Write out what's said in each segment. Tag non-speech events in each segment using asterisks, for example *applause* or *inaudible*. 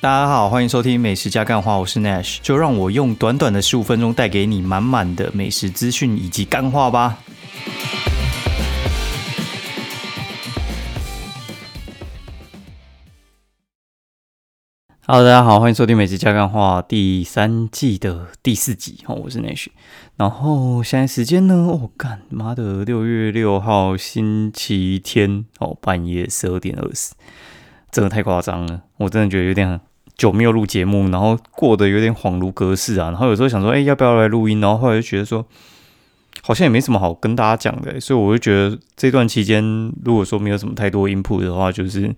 大家好，欢迎收听美食加干话，我是 Nash，就让我用短短的十五分钟带给你满满的美食资讯以及干话吧。Hello，大家好，欢迎收听美食加干话第三季的第四集哦，我是 Nash。然后现在时间呢？哦，干妈的六月六号星期天哦，半夜十二点二十，真的太夸张了，我真的觉得有点。久没有录节目，然后过得有点恍如隔世啊。然后有时候想说，哎，要不要来录音？然后后来就觉得说，好像也没什么好跟大家讲的。所以我就觉得这段期间，如果说没有什么太多 input 的话，就是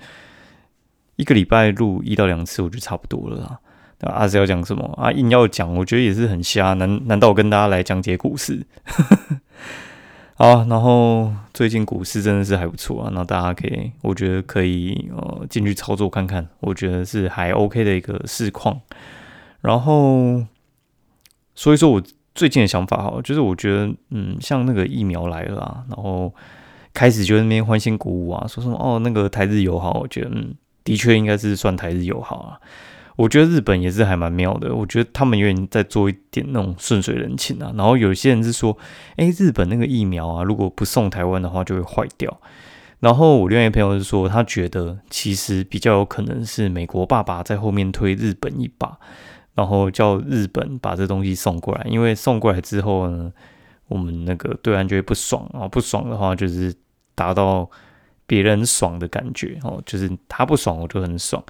一个礼拜录一到两次，我觉得差不多了啦。阿是要讲什么啊？硬要讲，我觉得也是很瞎。难难道我跟大家来讲解故事？好，然后最近股市真的是还不错啊，那大家可以，我觉得可以呃进去操作看看，我觉得是还 OK 的一个市况。然后，所以说我最近的想法哈，就是我觉得嗯，像那个疫苗来了啊，然后开始就那边欢欣鼓舞啊，说什么哦那个台日友好，我觉得嗯，的确应该是算台日友好啊。我觉得日本也是还蛮妙的，我觉得他们有点在做一点那种顺水人情啊。然后有些人是说，哎，日本那个疫苗啊，如果不送台湾的话就会坏掉。然后我另外一个朋友是说，他觉得其实比较有可能是美国爸爸在后面推日本一把，然后叫日本把这东西送过来，因为送过来之后呢，我们那个对岸就会不爽啊，不爽的话就是达到别人爽的感觉哦，就是他不爽我就很爽。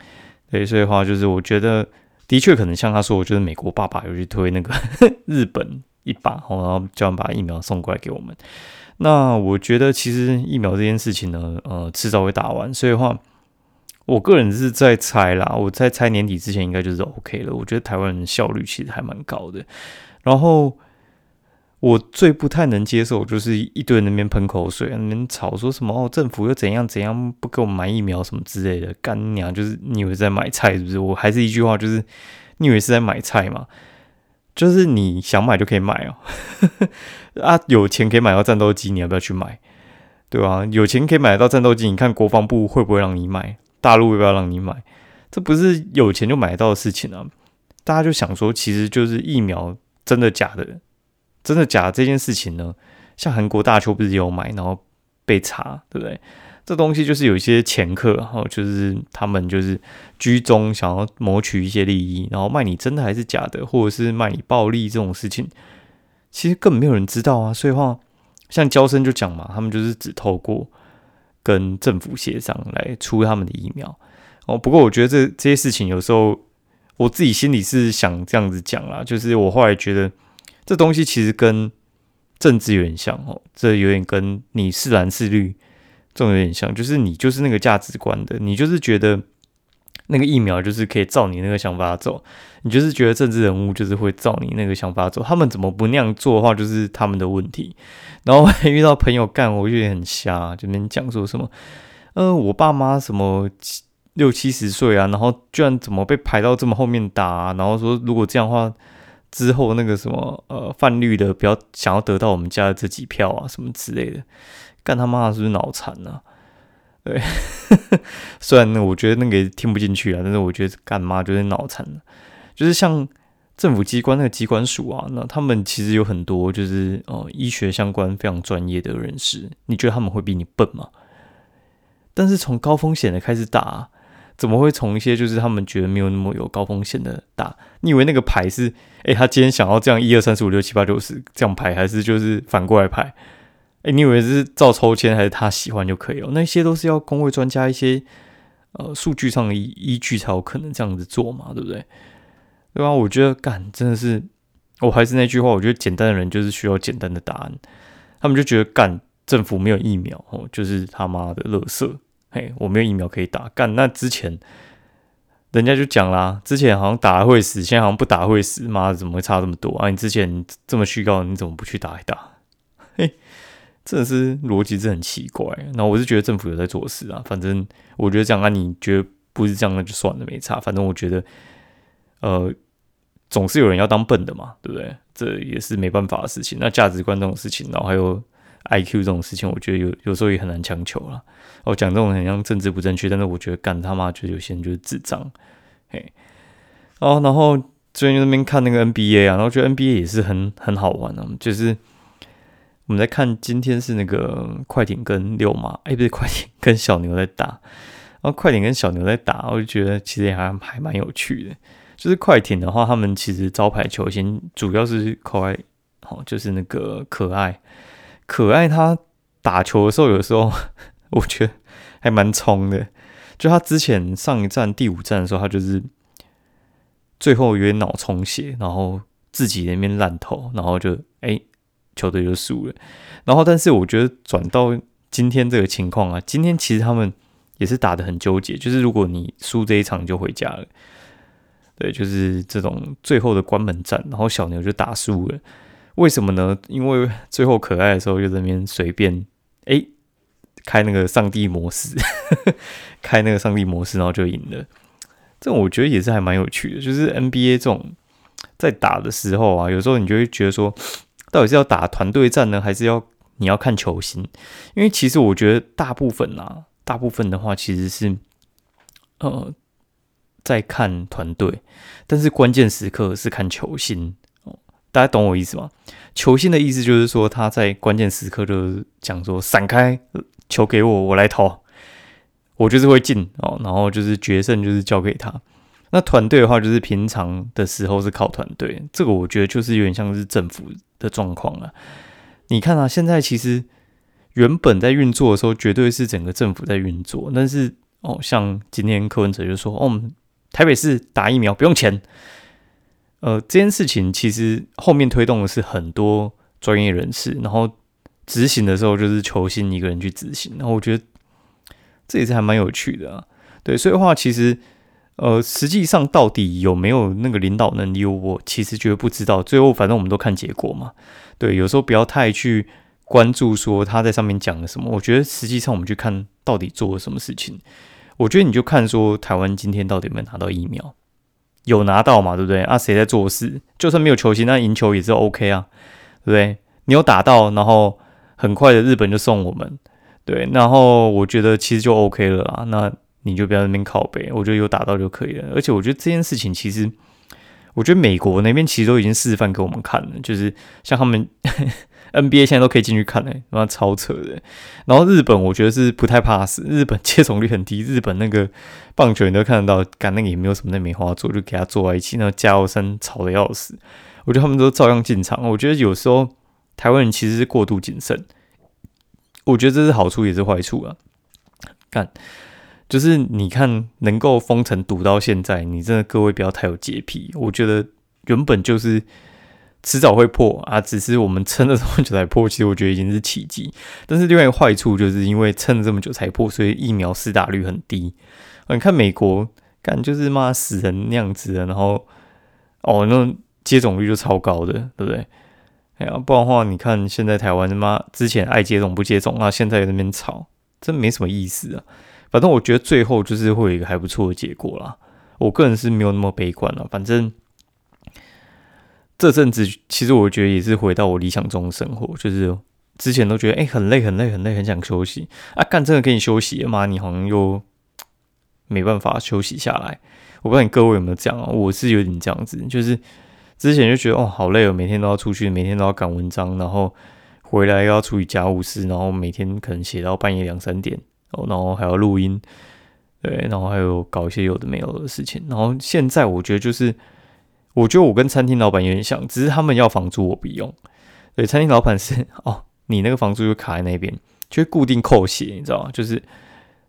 对，所以的话就是，我觉得的确可能像他说，我觉得美国爸爸有去推那个 *laughs* 日本一把，然后叫人把疫苗送过来给我们。那我觉得其实疫苗这件事情呢，呃，迟早会打完。所以话，我个人是在猜啦，我在猜年底之前应该就是 OK 了。我觉得台湾人效率其实还蛮高的，然后。我最不太能接受就是一堆人那边喷口水，那边吵说什么哦，政府又怎样怎样不给我买疫苗什么之类的，干娘就是你以为在买菜是不是？我还是一句话，就是你以为是在买菜吗？*laughs* 就是你想买就可以买哦，啊，有钱可以买到战斗机，你要不要去买？对吧？有钱可以买得到战斗机，你看国防部会不会让你买？大陆要不要让你买？这不是有钱就买得到的事情啊！大家就想说，其实就是疫苗真的假的？真的假这件事情呢？像韩国大邱不是也有买，然后被查，对不对？这东西就是有一些前客，然后就是他们就是居中想要谋取一些利益，然后卖你真的还是假的，或者是卖你暴利这种事情，其实根本没有人知道啊。所以话，像交生就讲嘛，他们就是只透过跟政府协商来出他们的疫苗。哦，不过我觉得这这些事情有时候我自己心里是想这样子讲啦，就是我后来觉得。这东西其实跟政治有点像哦，这有点跟你是蓝是绿这种有点像，就是你就是那个价值观的，你就是觉得那个疫苗就是可以照你那个想法走，你就是觉得政治人物就是会照你那个想法走，他们怎么不那样做的话，就是他们的问题。然后遇到朋友干，我觉得很瞎，就能讲说什么，呃，我爸妈什么六七十岁啊，然后居然怎么被排到这么后面打，然后说如果这样的话。之后那个什么呃泛绿的，不要想要得到我们家的这几票啊，什么之类的，干他妈是不是脑残呢？对，*laughs* 虽然呢，我觉得那个听不进去啊，但是我觉得干妈就是脑残就是像政府机关那个机关署啊，那他们其实有很多就是哦医学相关非常专业的人士，你觉得他们会比你笨吗？但是从高风险的开始打。怎么会从一些就是他们觉得没有那么有高风险的打？你以为那个牌是，诶，他今天想要这样一二三四五六七八九十这样排，还是就是反过来排？诶，你以为是照抽签，还是他喜欢就可以了？那些都是要工位专家一些呃数据上的依依据才有可能这样子做嘛，对不对？对吧？我觉得干真的是，我还是那句话，我觉得简单的人就是需要简单的答案。他们就觉得干政府没有疫苗哦，就是他妈的垃圾。嘿，我没有疫苗可以打，干那之前人家就讲啦，之前好像打会死，现在好像不打会死，妈的怎么会差这么多啊？你之前这么虚高，你怎么不去打一打？嘿，真的是逻辑是很奇怪。那我是觉得政府有在做事啊，反正我觉得这样啊，你觉得不是这样那就算了，没差。反正我觉得，呃，总是有人要当笨的嘛，对不对？这也是没办法的事情。那价值观这种事情，然后还有。I Q 这种事情，我觉得有有时候也很难强求了。我讲这种很像政治不正确，但是我觉得干他妈，就有些人就是智障，嘿，哦，然后最近那边看那个 NBA 啊，然后觉得 NBA 也是很很好玩啊，就是我们在看今天是那个快艇跟六马，哎，不是快艇跟小牛在打，然后快艇跟小牛在打，我就觉得其实也还还蛮有趣的。就是快艇的话，他们其实招牌球星主要是可爱，好，就是那个可爱，可爱他打球的时候，有时候我觉得还蛮冲的。就他之前上一站第五站的时候，他就是最后有点脑充血，然后自己那边烂投，然后就哎球队就输了。然后但是我觉得转到今天这个情况啊，今天其实他们也是打的很纠结，就是如果你输这一场就回家了。对，就是这种最后的关门战，然后小牛就打输了。为什么呢？因为最后可爱的时候就在那边随便哎开那个上帝模式，*laughs* 开那个上帝模式，然后就赢了。这我觉得也是还蛮有趣的。就是 NBA 这种在打的时候啊，有时候你就会觉得说，到底是要打团队战呢，还是要你要看球星？因为其实我觉得大部分啊，大部分的话其实是呃。在看团队，但是关键时刻是看球星。大家懂我意思吗？球星的意思就是说他在关键时刻就是讲说闪开球给我，我来投，我就是会进哦。然后就是决胜就是交给他。那团队的话就是平常的时候是靠团队，这个我觉得就是有点像是政府的状况了。你看啊，现在其实原本在运作的时候，绝对是整个政府在运作，但是哦，像今天柯文哲就说哦。台北市打疫苗不用钱，呃，这件事情其实后面推动的是很多专业人士，然后执行的时候就是球星一个人去执行，然后我觉得这也是还蛮有趣的啊。对，所以的话，其实呃，实际上到底有没有那个领导能力，我其实觉得不知道。最后反正我们都看结果嘛。对，有时候不要太去关注说他在上面讲了什么，我觉得实际上我们去看到底做了什么事情。我觉得你就看说台湾今天到底有没有拿到疫苗，有拿到嘛？对不对？啊，谁在做事？就算没有球星，那赢球也是 OK 啊，对不对？你有打到，然后很快的日本就送我们，对，然后我觉得其实就 OK 了啦。那你就不要那边靠背，我觉得有打到就可以了。而且我觉得这件事情其实，我觉得美国那边其实都已经示范给我们看了，就是像他们。*laughs* NBA 现在都可以进去看嘞，妈超扯的。然后日本我觉得是不太怕死，日本接种率很低，日本那个棒球你都看得到，干那个也没有什么那梅花座，就给他坐在一起，那加油声吵得要死。我觉得他们都照样进场。我觉得有时候台湾人其实是过度谨慎，我觉得这是好处也是坏处啊。干，就是你看能够封城堵到现在，你真的各位不要太有洁癖。我觉得原本就是。迟早会破啊！只是我们撑了这么久才破，其实我觉得已经是奇迹。但是另外一个坏处就是因为撑了这么久才破，所以疫苗施打率很低。你看美国，干就是骂死人那样子的，然后哦，那接种率就超高的，对不对？哎呀，不然的话，你看现在台湾他妈之前爱接种不接种啊，现在那边吵，真没什么意思啊。反正我觉得最后就是会有一个还不错的结果啦。我个人是没有那么悲观了，反正。这阵子其实我觉得也是回到我理想中的生活，就是之前都觉得哎很累很累很累很想休息啊，干真的给你休息嘛，你好像又没办法休息下来。我不知道你各位有没有这样啊？我是有点这样子，就是之前就觉得哦好累哦，每天都要出去，每天都要赶文章，然后回来又要处理家务事，然后每天可能写到半夜两三点哦，然后还要录音，对，然后还有搞一些有的没有的事情，然后现在我觉得就是。我觉得我跟餐厅老板有点像，只是他们要房租，我不用。对，餐厅老板是哦，你那个房租就卡在那边，就会固定扣血，你知道吗？就是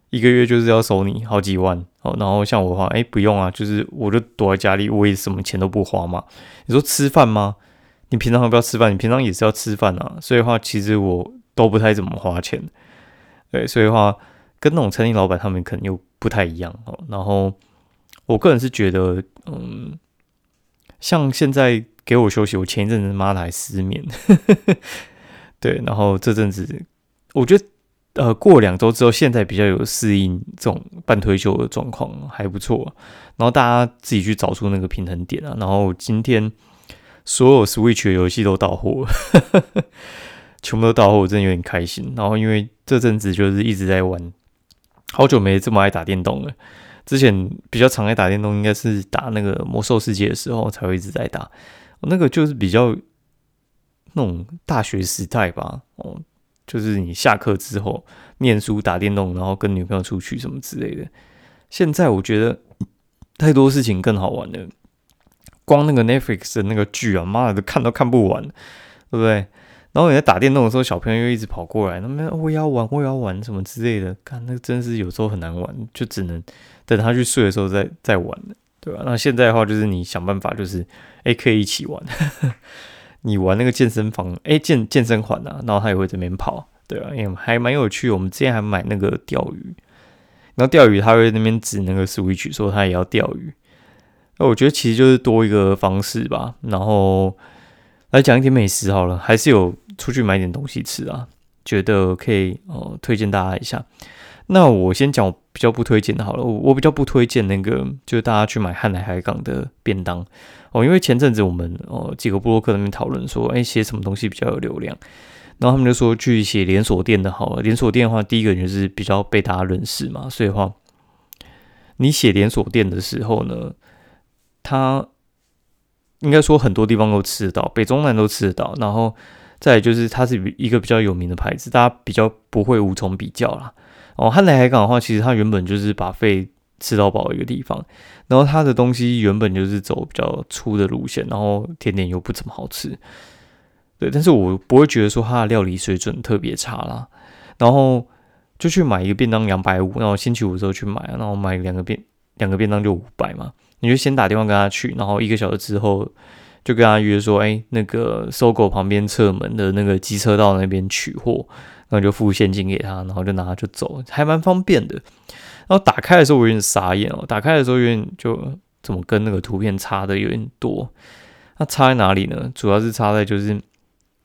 一个月就是要收你好几万哦。然后像我的话，哎，不用啊，就是我就躲在家里，我也什么钱都不花嘛。你说吃饭吗？你平常要不要吃饭？你平常也是要吃饭啊。所以的话，其实我都不太怎么花钱。对，所以的话，跟那种餐厅老板他们可能又不太一样哦。然后我个人是觉得，嗯。像现在给我休息，我前一阵子妈的还失眠，*laughs* 对，然后这阵子我觉得呃过两周之后，现在比较有适应这种半退休的状况，还不错。然后大家自己去找出那个平衡点啊。然后今天所有 Switch 的游戏都到货，*laughs* 全部都到货，我真的有点开心。然后因为这阵子就是一直在玩，好久没这么爱打电动了。之前比较常爱打电动，应该是打那个魔兽世界的时候才会一直在打。那个就是比较那种大学时代吧，哦，就是你下课之后念书打电动，然后跟女朋友出去什么之类的。现在我觉得太多事情更好玩了，光那个 Netflix 的那个剧啊，妈的看都看不完，对不对？然后你在打电动的时候，小朋友又一直跑过来，他们我也要玩，我也要玩什么之类的。看那真是有时候很难玩，就只能等他去睡的时候再再玩对吧？那现在的话，就是你想办法，就是哎可以一起玩。你玩那个健身房，哎健健身环啊，然后他也会这边跑，对啊，因为还蛮有趣。我们之前还买那个钓鱼，然后钓鱼他会那边指那个 Switch 说他也要钓鱼。那我觉得其实就是多一个方式吧，然后。来讲一点美食好了，还是有出去买点东西吃啊，觉得可以哦，推荐大家一下。那我先讲比较不推荐的好了，我我比较不推荐那个，就是大家去买汉来海港的便当哦，因为前阵子我们哦几个布洛克那边讨论说，哎，写什么东西比较有流量，然后他们就说去写连锁店的好了。连锁店的话，第一个就是比较被大家认识嘛，所以的话你写连锁店的时候呢，它。应该说很多地方都吃得到，北中南都吃得到。然后再就是它是一个比较有名的牌子，大家比较不会无从比较啦。哦，汉来海港的话，其实它原本就是把费吃到饱一个地方，然后它的东西原本就是走比较粗的路线，然后甜点又不怎么好吃。对，但是我不会觉得说它的料理水准特别差啦。然后就去买一个便当两百五，然后星期五的时候去买，然后买两个便两个便当就五百嘛。你就先打电话跟他去，然后一个小时之后就跟他约说，哎，那个搜狗旁边侧门的那个机车道那边取货，然后就付现金给他，然后就拿就走，还蛮方便的。然后打开的时候我有点傻眼哦，打开的时候有点就怎么跟那个图片差的有点多。那差在哪里呢？主要是差在就是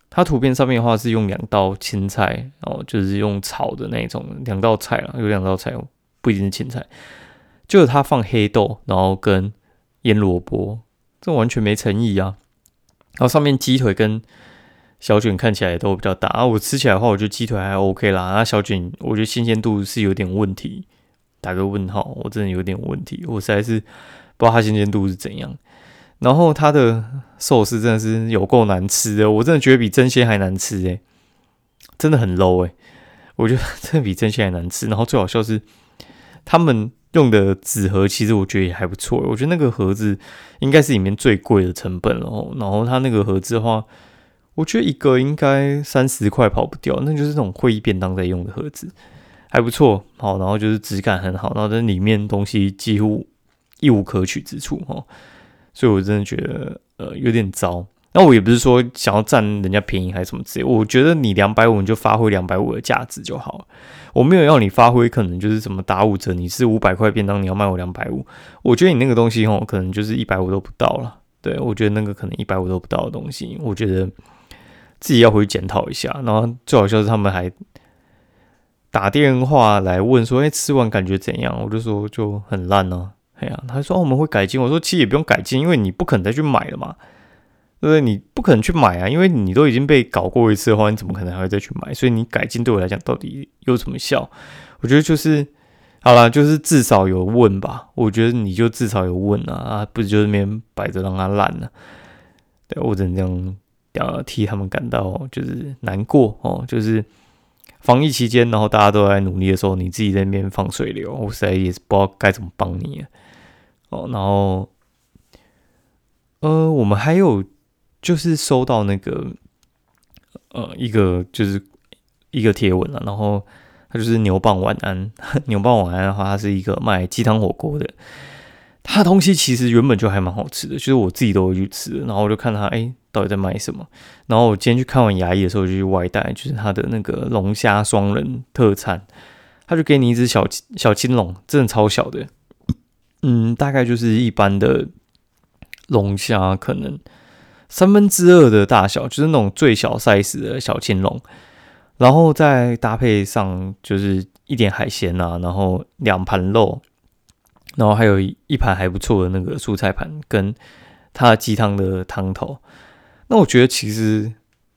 它图片上面的话是用两道青菜，然后，就是用炒的那种两道菜啊，有两道菜，不一定是青菜。就是它放黑豆，然后跟腌萝卜，这完全没诚意啊！然后上面鸡腿跟小卷看起来都比较大啊。我吃起来的话，我觉得鸡腿还 OK 啦。那小卷我觉得新鲜度是有点问题，打个问号，我真的有点问题，我实在是不知道它新鲜度是怎样。然后它的寿司真的是有够难吃的，我真的觉得比真鲜还难吃诶，真的很 low 诶，我觉得真的比真鲜还难吃。然后最好笑是他们。用的纸盒其实我觉得也还不错，我觉得那个盒子应该是里面最贵的成本了。然后它那个盒子的话，我觉得一个应该三十块跑不掉，那就是那种会议便当在用的盒子，还不错。好，然后就是质感很好，然后在里面东西几乎一无可取之处哈，所以我真的觉得呃有点糟。那我也不是说想要占人家便宜还是什么之类，我觉得你两百五你就发挥两百五的价值就好我没有要你发挥，可能就是什么打五折，你是五百块便当，你要卖我两百五，我觉得你那个东西哦，可能就是一百五都不到了。对我觉得那个可能一百五都不到的东西，我觉得自己要回去检讨一下。然后最好笑是他们还打电话来问说：“哎，吃完感觉怎样？”我就说就很烂呢。哎呀，他说我们会改进。我说其实也不用改进，因为你不可能再去买了嘛。对不对？你不可能去买啊，因为你都已经被搞过一次的话，你怎么可能还会再去买？所以你改进对我来讲到底有什么效？我觉得就是好了，就是至少有问吧。我觉得你就至少有问啊，啊，不是就那边摆着让它烂了？对我只能这样要替他们感到就是难过哦。就是防疫期间，然后大家都在努力的时候，你自己在那边放水流，我实在也是不知道该怎么帮你哦。然后呃，我们还有。就是收到那个呃一个就是一个贴文了，然后他就是牛蒡晚安，*laughs* 牛蒡晚安的话，它是一个卖鸡汤火锅的，他的东西其实原本就还蛮好吃的，就是我自己都会去吃，然后我就看他哎到底在卖什么，然后我今天去看完牙医的时候就去外带，就是他的那个龙虾双人特餐，他就给你一只小小青龙，真的超小的，嗯，大概就是一般的龙虾可能。三分之二的大小，就是那种最小 size 的小青龙，然后再搭配上就是一点海鲜啊，然后两盘肉，然后还有一盘还不错的那个蔬菜盘，跟它的鸡汤的汤头。那我觉得其实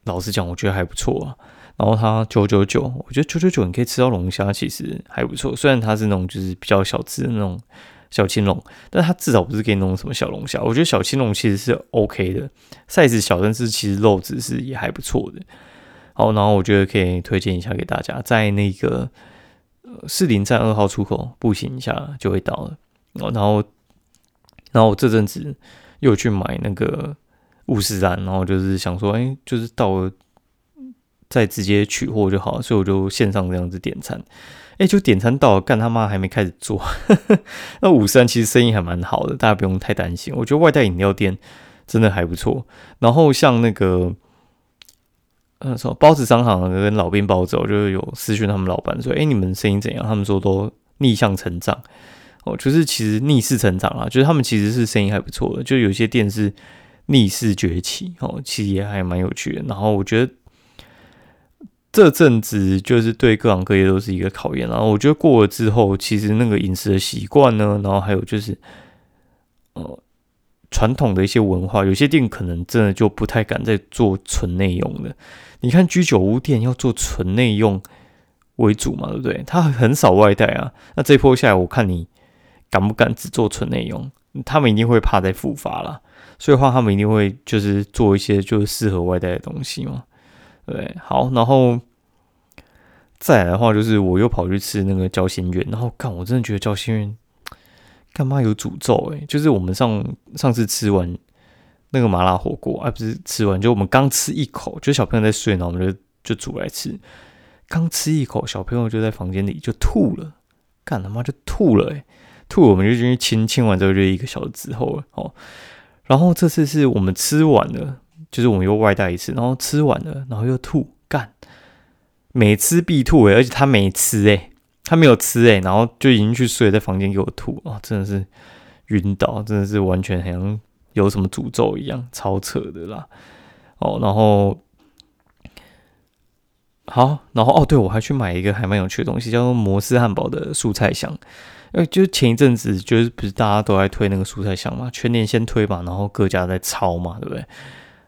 老实讲，我觉得还不错啊。然后它九九九，我觉得九九九你可以吃到龙虾，其实还不错。虽然它是那种就是比较小只的那种小青龙，但它至少不是给你弄什么小龙虾。我觉得小青龙其实是 OK 的，size 小，但是其实肉质是也还不错的。好，然后我觉得可以推荐一下给大家，在那个呃士林站二号出口步行一下就会到了。然后，然后我这阵子又去买那个五十单，然后就是想说，哎，就是到了再直接取货就好，所以我就线上这样子点餐。哎，就点餐到了，干他妈还没开始做。*laughs* 那五十单其实生意还蛮好的，大家不用太担心。我觉得外带饮料店真的还不错。然后像那个。嗯，说包子商行跟老兵包子，我就有私讯他们老板说：“哎，你们生意怎样？”他们说都逆向成长哦，就是其实逆势成长啊，就是他们其实是生意还不错的，就有些店是逆势崛起哦，其实也还蛮有趣的。然后我觉得这阵子就是对各行各业都是一个考验。然后我觉得过了之后，其实那个饮食的习惯呢，然后还有就是呃传统的一些文化，有些店可能真的就不太敢再做纯内用的。你看居酒屋店要做纯内用为主嘛，对不对？他很少外带啊。那这一波下来，我看你敢不敢只做纯内用？他们一定会怕再复发了，所以话他们一定会就是做一些就是适合外带的东西嘛。对，好，然后再来的话，就是我又跑去吃那个交心苑，然后干，我真的觉得交心苑干嘛有诅咒？诶，就是我们上上次吃完。那个麻辣火锅，而不是吃完就我们刚吃一口，就小朋友在睡呢，我们就就煮来吃。刚吃一口，小朋友就在房间里就吐了，干他妈就吐了诶，吐我们就进去亲亲完之后就一个小时之后了哦。然后这次是我们吃完了，就是我们又外带一次，然后吃完了，然后又吐，干每吃必吐诶，而且他没吃诶，他没有吃诶，然后就已经去睡在房间给我吐啊，真的是晕倒，真的是完全好像。有什么诅咒一样，超扯的啦！哦，然后好，然后哦，对我还去买一个还蛮有趣的东西，叫做摩斯汉堡的蔬菜香。因为就前一阵子，就是不是大家都在推那个蔬菜香嘛，全年先推吧，然后各家在抄嘛，对不对？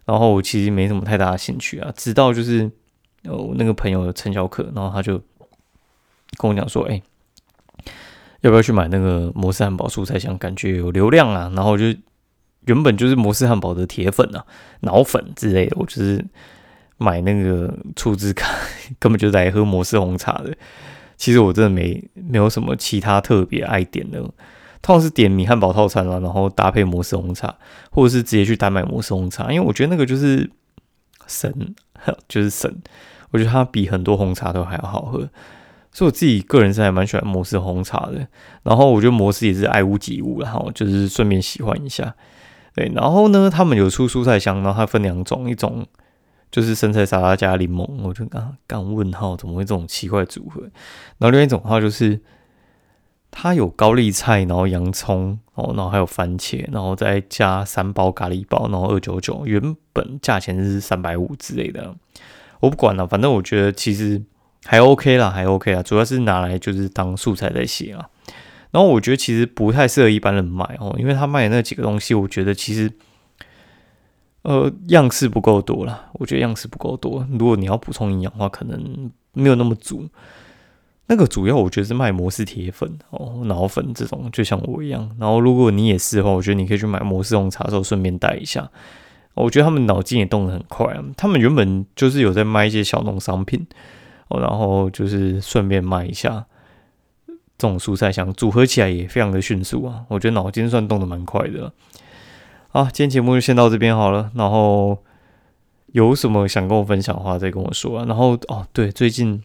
然后我其实没什么太大的兴趣啊，直到就是我那个朋友陈小可，然后他就跟我讲说，哎，要不要去买那个摩斯汉堡蔬菜香？感觉有流量啊，然后就。原本就是摩斯汉堡的铁粉啊，脑粉之类的，我就是买那个储值卡，*laughs* 根本就在喝摩斯红茶的。其实我真的没没有什么其他特别爱点的，通常是点米汉堡套餐啦，然后搭配摩斯红茶，或者是直接去单买摩斯红茶，因为我觉得那个就是神，*laughs* 就是神。我觉得它比很多红茶都还要好喝，所以我自己个人是还蛮喜欢摩斯红茶的。然后我觉得摩斯也是爱屋及乌，然后就是顺便喜欢一下。对，然后呢，他们有出蔬菜香，然后它分两种，一种就是生菜沙拉加柠檬，我就刚刚问号，怎么会这种奇怪组合？然后另外一种的话就是，它有高丽菜，然后洋葱，哦，然后还有番茄，然后再加三包咖喱包，然后二九九，原本价钱是三百五之类的，我不管了，反正我觉得其实还 OK 啦，还 OK 啦，主要是拿来就是当素材在写啊。然后我觉得其实不太适合一般人买哦，因为他卖的那几个东西，我觉得其实，呃，样式不够多了。我觉得样式不够多，如果你要补充营养的话，可能没有那么足。那个主要我觉得是卖摩斯铁粉哦、脑粉这种，就像我一样。然后如果你也是的话，我觉得你可以去买摩斯红茶的时候顺便带一下。我觉得他们脑筋也动得很快啊。他们原本就是有在卖一些小农商品哦，然后就是顺便卖一下。这种蔬菜香组合起来也非常的迅速啊，我觉得脑筋算动的蛮快的。好，今天节目就先到这边好了。然后有什么想跟我分享的话，再跟我说。然后哦，对，最近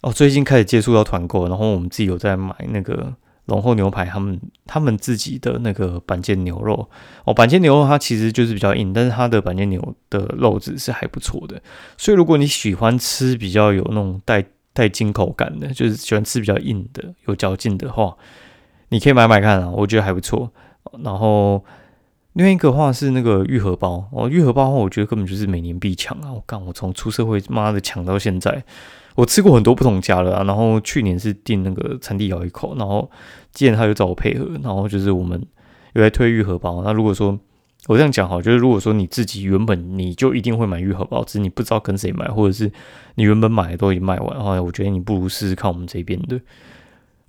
哦，最近开始接触到团购，然后我们自己有在买那个龙后牛排，他们他们自己的那个板腱牛肉哦，板腱牛肉它其实就是比较硬，但是它的板腱牛的肉质是还不错的。所以如果你喜欢吃比较有那种带带金口感的，就是喜欢吃比较硬的、有嚼劲的话，你可以买买看啊，我觉得还不错。然后另外一个话是那个愈合包哦，愈合包的话，我觉得根本就是每年必抢啊！我干，我从出社会妈的抢到现在，我吃过很多不同家了啊。然后去年是订那个餐地咬一口，然后既然他又找我配合，然后就是我们有在推愈合包。那如果说我这样讲哈，就是如果说你自己原本你就一定会买愈合包，只是你不知道跟谁买，或者是你原本买的都已经卖完，的话，我觉得你不如试试看我们这边的。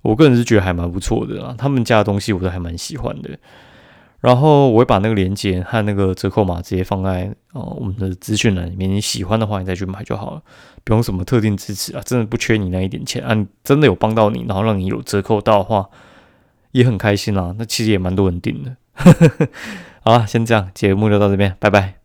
我个人是觉得还蛮不错的啊，他们家的东西我都还蛮喜欢的。然后我会把那个链接和那个折扣码直接放在呃我们的资讯栏里面，你喜欢的话你再去买就好了，不用什么特定支持啊，真的不缺你那一点钱啊，真的有帮到你，然后让你有折扣到的话，也很开心啦。那其实也蛮多人订的。*laughs* 好了，先这样，节目就到这边，拜拜。